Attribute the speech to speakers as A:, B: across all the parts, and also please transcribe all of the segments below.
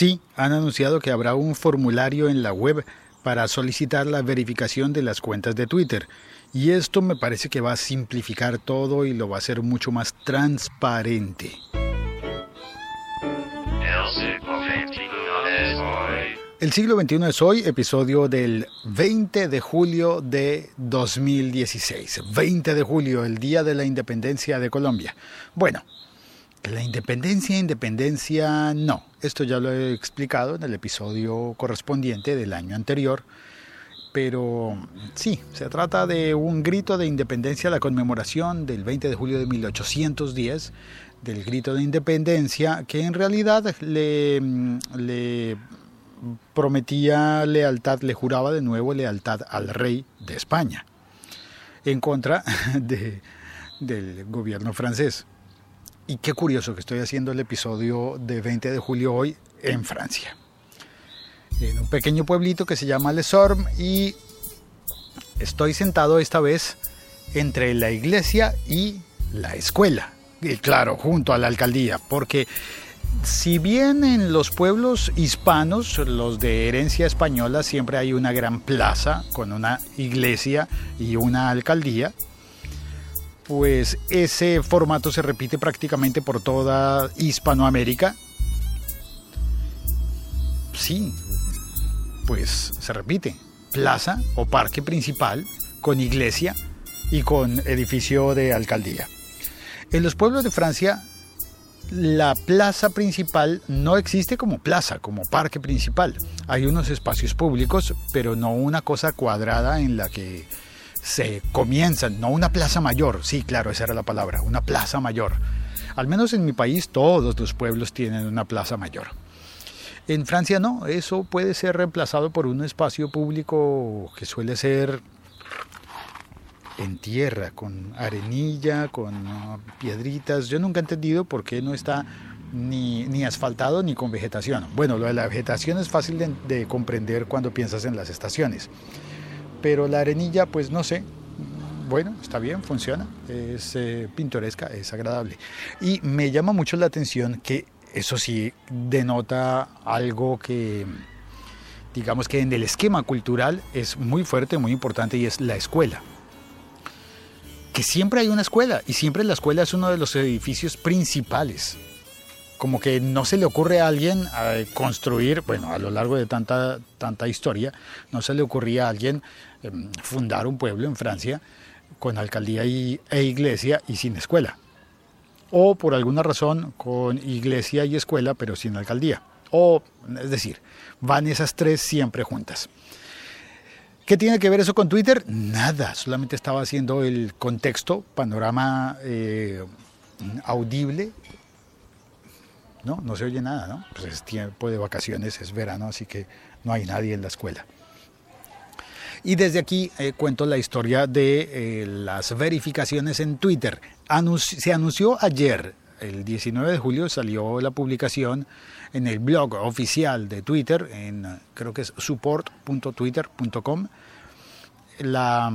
A: Sí, han anunciado que habrá un formulario en la web para solicitar la verificación de las cuentas de Twitter. Y esto me parece que va a simplificar todo y lo va a hacer mucho más transparente. El siglo XXI es hoy, episodio del 20 de julio de 2016. 20 de julio, el día de la independencia de Colombia. Bueno, la independencia, independencia, no. Esto ya lo he explicado en el episodio correspondiente del año anterior. Pero sí, se trata de un grito de independencia, la conmemoración del 20 de julio de 1810, del grito de independencia, que en realidad le, le prometía lealtad, le juraba de nuevo lealtad al rey de España, en contra de, del gobierno francés. Y qué curioso que estoy haciendo el episodio de 20 de julio hoy en Francia. En un pequeño pueblito que se llama Les Ormes y estoy sentado esta vez entre la iglesia y la escuela. Y claro, junto a la alcaldía, porque si bien en los pueblos hispanos, los de herencia española, siempre hay una gran plaza con una iglesia y una alcaldía, pues ese formato se repite prácticamente por toda Hispanoamérica. Sí, pues se repite. Plaza o parque principal con iglesia y con edificio de alcaldía. En los pueblos de Francia la plaza principal no existe como plaza, como parque principal. Hay unos espacios públicos, pero no una cosa cuadrada en la que se comienzan, no una plaza mayor. Sí, claro, esa era la palabra, una plaza mayor. Al menos en mi país todos los pueblos tienen una plaza mayor. En Francia no, eso puede ser reemplazado por un espacio público que suele ser en tierra, con arenilla, con piedritas. Yo nunca he entendido por qué no está ni, ni, asfaltado ni con vegetación. Bueno, lo de la vegetación es fácil de, comprender cuando piensas en las estaciones. Pero la arenilla, pues no sé. Bueno, está bien, funciona, es eh, pintoresca, es agradable. Y me llama mucho la atención que eso sí denota algo que, digamos que en el esquema cultural es muy fuerte, muy importante y es la escuela que siempre hay una escuela y siempre la escuela es uno de los edificios principales. Como que no se le ocurre a alguien eh, construir, bueno, a lo largo de tanta, tanta historia, no se le ocurría a alguien fundar un pueblo en Francia con alcaldía y, e iglesia y sin escuela. O por alguna razón con iglesia y escuela pero sin alcaldía. O, es decir, van esas tres siempre juntas. ¿Qué tiene que ver eso con Twitter? Nada, solamente estaba haciendo el contexto, panorama eh, audible. No, no se oye nada, ¿no? Pues es tiempo de vacaciones, es verano, así que no hay nadie en la escuela. Y desde aquí eh, cuento la historia de eh, las verificaciones en Twitter. se anunció ayer, el 19 de julio, salió la publicación en el blog oficial de Twitter, en creo que es support.twitter.com, la,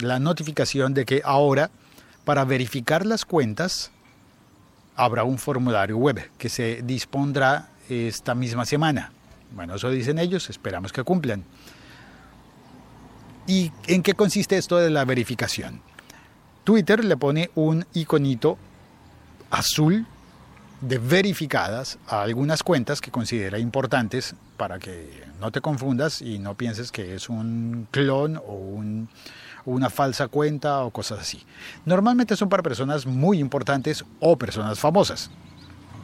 A: la notificación de que ahora para verificar las cuentas habrá un formulario web que se dispondrá esta misma semana. Bueno, eso dicen ellos, esperamos que cumplan. ¿Y en qué consiste esto de la verificación? Twitter le pone un iconito azul de verificadas a algunas cuentas que considera importantes para que no te confundas y no pienses que es un clon o un, una falsa cuenta o cosas así. Normalmente son para personas muy importantes o personas famosas.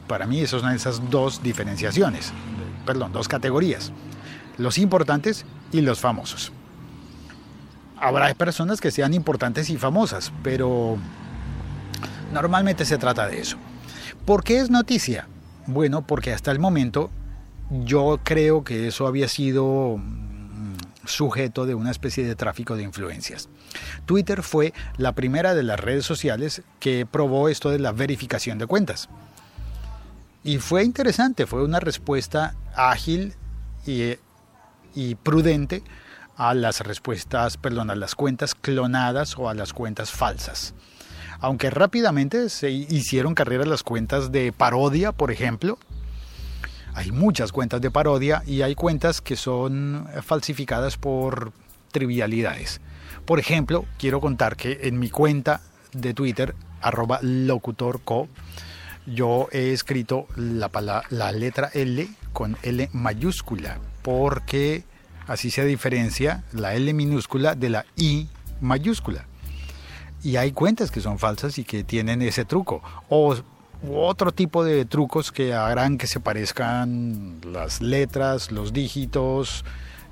A: Para mí esas son esas dos diferenciaciones, perdón, dos categorías. Los importantes y los famosos. Habrá personas que sean importantes y famosas, pero normalmente se trata de eso. ¿Por qué es noticia? Bueno, porque hasta el momento yo creo que eso había sido mm, sujeto de una especie de tráfico de influencias. Twitter fue la primera de las redes sociales que probó esto de la verificación de cuentas. Y fue interesante, fue una respuesta ágil y, y prudente a las respuestas, perdón, a las cuentas clonadas o a las cuentas falsas aunque rápidamente se hicieron carreras las cuentas de parodia, por ejemplo. Hay muchas cuentas de parodia y hay cuentas que son falsificadas por trivialidades. Por ejemplo, quiero contar que en mi cuenta de Twitter, arroba locutorco, yo he escrito la, la letra L con L mayúscula, porque así se diferencia la L minúscula de la I mayúscula. Y hay cuentas que son falsas y que tienen ese truco. O otro tipo de trucos que harán que se parezcan las letras, los dígitos,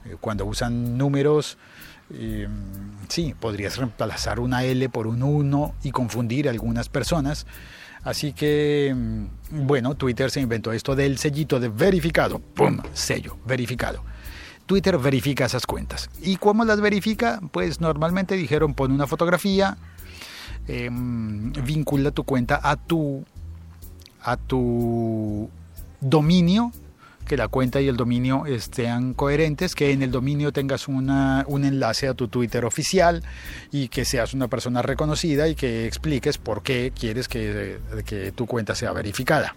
A: eh, cuando usan números. Eh, sí, podrías reemplazar una L por un 1 y confundir a algunas personas. Así que, mm, bueno, Twitter se inventó esto del sellito de verificado. ¡Pum! Sello, verificado. Twitter verifica esas cuentas. ¿Y cómo las verifica? Pues normalmente dijeron pon una fotografía, em, vincula tu cuenta a tu, a tu dominio que la cuenta y el dominio estén coherentes, que en el dominio tengas un enlace a tu Twitter oficial y que seas una persona reconocida y que expliques por qué quieres que, que tu cuenta sea verificada.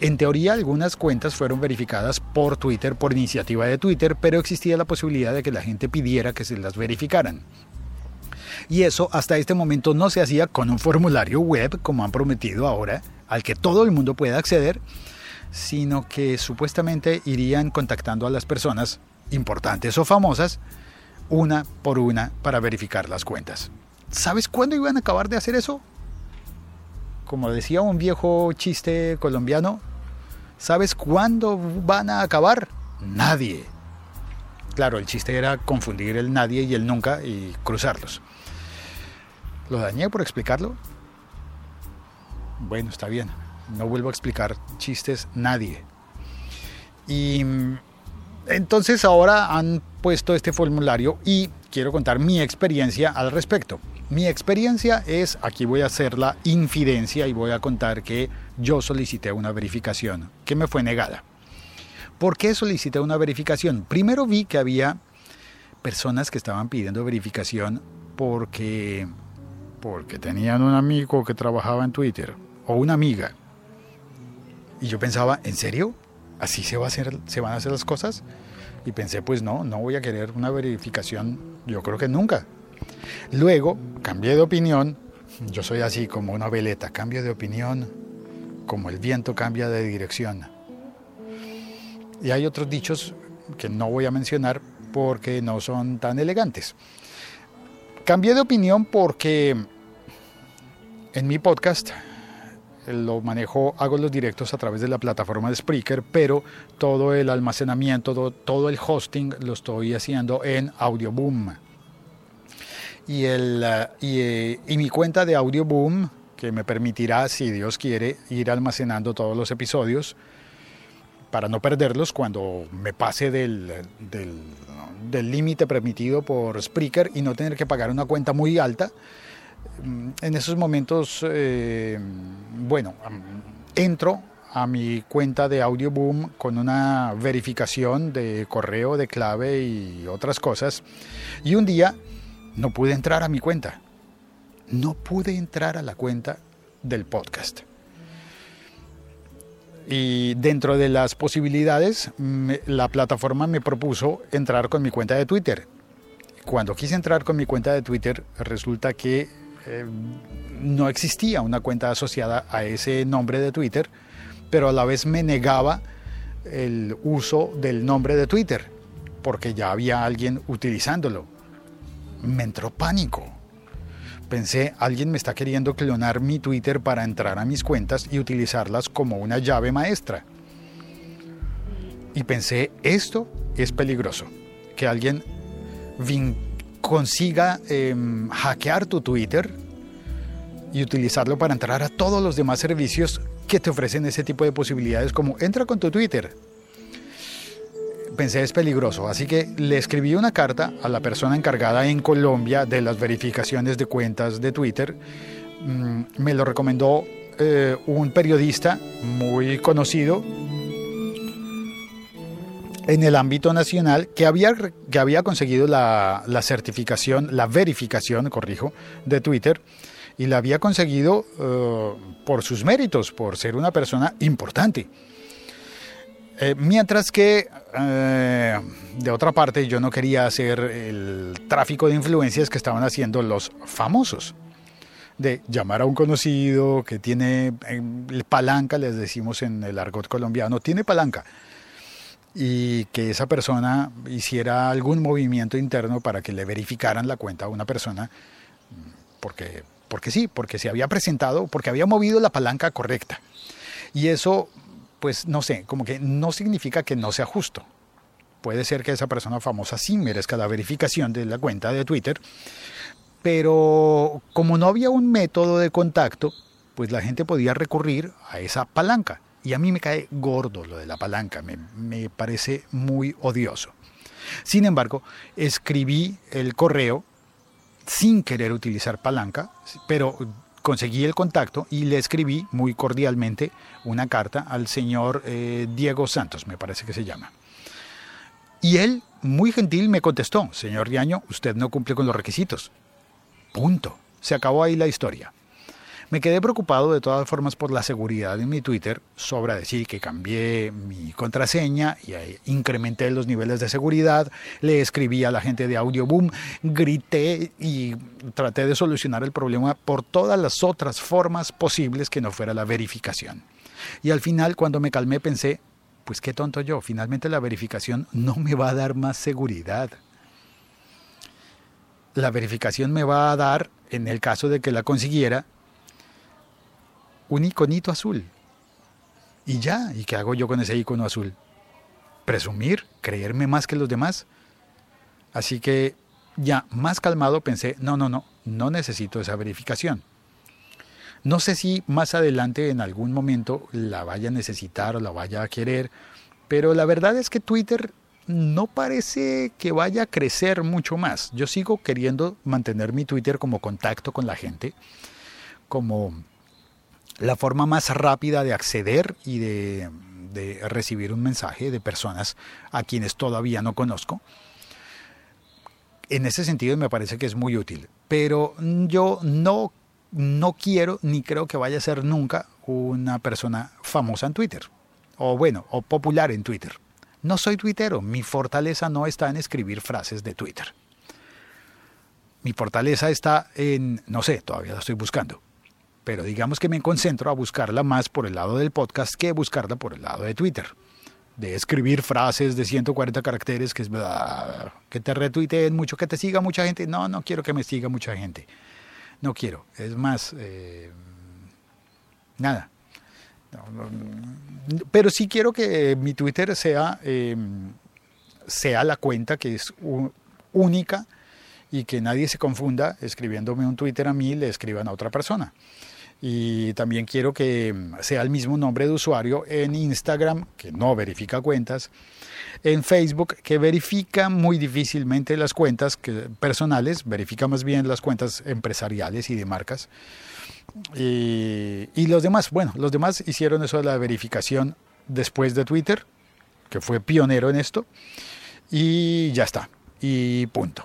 A: En teoría, algunas cuentas fueron verificadas por Twitter, por iniciativa de Twitter, pero existía la posibilidad de que la gente pidiera que se las verificaran. Y eso hasta este momento no se hacía con un formulario web, como han prometido ahora, al que todo el mundo pueda acceder, sino que supuestamente irían contactando a las personas importantes o famosas una por una para verificar las cuentas. ¿Sabes cuándo iban a acabar de hacer eso? Como decía un viejo chiste colombiano, ¿sabes cuándo van a acabar? Nadie. Claro, el chiste era confundir el nadie y el nunca y cruzarlos. ¿Lo dañé por explicarlo? Bueno, está bien no vuelvo a explicar chistes nadie. Y mm, entonces ahora han puesto este formulario y quiero contar mi experiencia al respecto. Mi experiencia es, aquí voy a hacer la infidencia y voy a contar que yo solicité una verificación que me fue negada. ¿Por qué solicité una verificación? Primero vi que había personas que estaban pidiendo verificación porque porque tenían un amigo que trabajaba en Twitter o una amiga y yo pensaba, ¿en serio? ¿Así se, va a hacer, se van a hacer las cosas? Y pensé, pues no, no voy a querer una verificación, yo creo que nunca. Luego cambié de opinión, yo soy así como una veleta, cambio de opinión como el viento cambia de dirección. Y hay otros dichos que no voy a mencionar porque no son tan elegantes. Cambié de opinión porque en mi podcast lo manejo, hago los directos a través de la plataforma de Spreaker, pero todo el almacenamiento, todo, el hosting lo estoy haciendo en Audioboom. Y, el, eh, eh, y, mi cuenta de Audioboom, que me permitirá, si Dios quiere, ir almacenando todos los episodios para no perderlos cuando me pase del límite permitido por Spreaker y no tener que pagar una cuenta muy alta en esos momentos, eh, bueno, entro a mi cuenta de Audioboom con una verificación de correo, de clave y otras cosas. Y un día no pude entrar a mi cuenta. No pude entrar a la cuenta del podcast. Y dentro de las posibilidades, la plataforma me propuso entrar con mi cuenta de Twitter. Cuando quise entrar con mi cuenta de Twitter, resulta que eh, no existía una cuenta asociada a ese nombre de Twitter, pero a la vez me negaba el uso del nombre de Twitter, porque ya había alguien utilizándolo. Me entró pánico. Pensé, alguien me está queriendo clonar mi Twitter para entrar a mis cuentas y utilizarlas como una llave maestra. Y pensé, esto es peligroso, que alguien consiga em, hackear tu Twitter y utilizarlo para entrar a todos los demás servicios que te ofrecen ese tipo de posibilidades como entra con tu Twitter. Pensé es peligroso, así que le escribí una carta a la persona encargada en Colombia de las verificaciones de cuentas de Twitter. Mm, me lo recomendó eh, un periodista muy conocido en el ámbito nacional que había, que había conseguido la, certificación, la verificación, corrijo, de Twitter y la había conseguido eh, por sus méritos, por ser una persona importante. Eh, mientras que, eh, de otra parte, yo no quería hacer el tráfico de influencias que estaban haciendo los famosos. De llamar a un conocido que tiene eh, palanca, les decimos en el argot colombiano, tiene palanca. Y que esa persona hiciera algún movimiento interno para que le verificaran la cuenta a una persona, porque, porque sí, porque se había presentado, porque había movido la palanca correcta. Y eso pues no sé, como que no significa que no sea justo. Puede ser que esa persona famosa sí merezca la verificación de la cuenta de Twitter, pero como no había un método de contacto, pues la gente podía recurrir a esa palanca. Y a mí me cae gordo lo de la palanca, me, me parece muy odioso. Sin embargo, escribí el correo sin querer utilizar palanca, pero conseguí el contacto y le escribí muy cordialmente una carta al señor eh, Diego Santos, me parece que se llama. Y él, muy gentil, me contestó, señor Riaño, usted no cumple con los requisitos. Punto. Se acabó ahí la historia. Me quedé preocupado de todas formas por la seguridad en mi Twitter. Sobra decir que cambié mi contraseña y incrementé los niveles de seguridad. Le escribí a la gente de Audioboom, grité y traté de solucionar el problema por todas las otras formas posibles que no fuera la verificación. Y al final, cuando me calmé, pensé, pues qué tonto yo, finalmente la verificación no me va a dar más seguridad. La verificación me va a dar, en el caso de que la consiguiera, un iconito azul. Y ya, ¿y qué hago yo con ese icono azul? ¿Presumir? ¿Creerme más que los demás? Así que ya más calmado pensé, no, no, no, no necesito esa verificación. No sé si más adelante en algún momento la vaya a necesitar o la vaya a querer, pero la verdad es que Twitter no parece que vaya a crecer mucho más. Yo sigo queriendo mantener mi Twitter como contacto con la gente, como la forma más rápida de acceder y de, recibir un mensaje de personas a quienes todavía no conozco. En ese sentido me parece que es muy útil, pero yo no, no quiero ni creo que vaya a ser nunca una persona famosa en Twitter, o bueno, o popular en Twitter. No soy tuitero, mi fortaleza no está en escribir frases de Twitter. Mi fortaleza está en, no sé, todavía la estoy buscando, pero digamos que me concentro a buscarla más por el lado del podcast que buscarla por el lado de Twitter. De escribir frases de 140 caracteres que es que te retuiteen mucho, que te siga mucha gente. No, no quiero que me siga mucha gente. No quiero. Es más, eh, nada. pero sí quiero que mi Twitter sea, em, sea la cuenta que es única y que nadie se confunda escribiéndome un Twitter a mí, le escriban a otra persona y también quiero que sea el mismo nombre de usuario en Instagram, que no verifica cuentas, en Facebook, que verifica muy difícilmente las cuentas personales, verifica más bien las cuentas empresariales y de marcas. Y, los demás, bueno, los demás hicieron eso de la verificación después de Twitter, que fue pionero en esto, y ya está, y punto.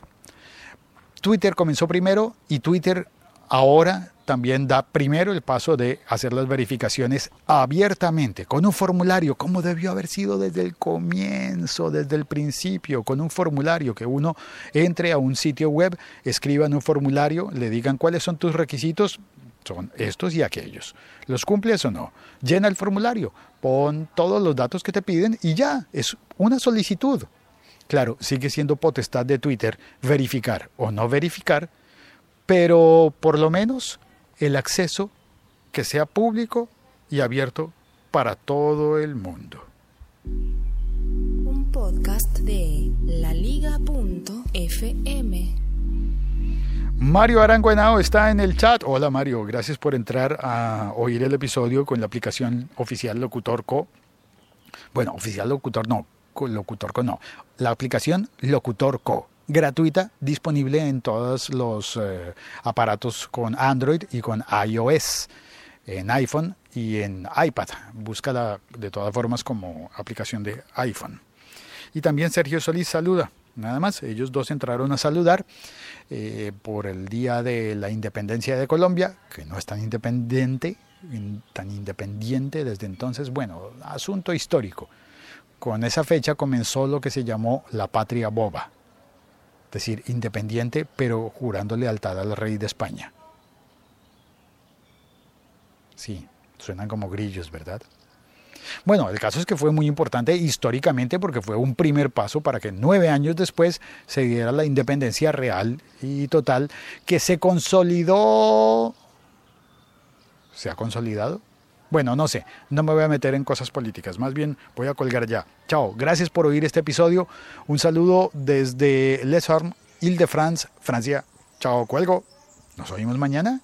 A: Twitter comenzó primero y Twitter ahora también da primero el paso de hacer las verificaciones abiertamente, con un formulario, como debió haber sido desde el comienzo, desde el principio, con un formulario que uno entre a un sitio web, escriba en un formulario, le digan cuáles son tus requisitos, son estos y aquellos. ¿Los cumples o no? Llena el formulario, pon todos los datos que te piden y ya, es una solicitud. Claro, sigue siendo potestad de Twitter verificar o no verificar, pero por lo menos el acceso que sea público y abierto para todo el mundo.
B: Un podcast de laliga.fm.
A: Mario Aranguenao está en el chat. Hola Mario, gracias por entrar a oír el episodio con la aplicación oficial Locutor Co. Bueno, oficial Locutor no, Locutor Co no. La aplicación Locutor Co gratuita, disponible en todos los eh, aparatos con Android y con iOS, en iPhone y en iPad. Búscala de todas formas como aplicación de iPhone. Y también Sergio Solís saluda. Nada más, ellos dos entraron a saludar eh, por el Día de la Independencia de Colombia, que no es tan independiente, tan independiente desde entonces. Bueno, asunto histórico con esa fecha comenzó lo que se llamó la patria boba, es decir, independiente pero jurando lealtad al rey de España. Sí, suenan como grillos, ¿verdad? Bueno, el caso es que fue muy importante históricamente porque fue un primer paso para que nueve años después se diera la independencia real y total que se consolidó. ¿Se ha consolidado? Bueno, no sé, no me voy a meter en cosas políticas, más bien voy a colgar ya. Chao, gracias por oír este episodio. Un saludo desde Les Ormes, Ile-de-France, Francia. Chao, cuelgo. Nos oímos mañana.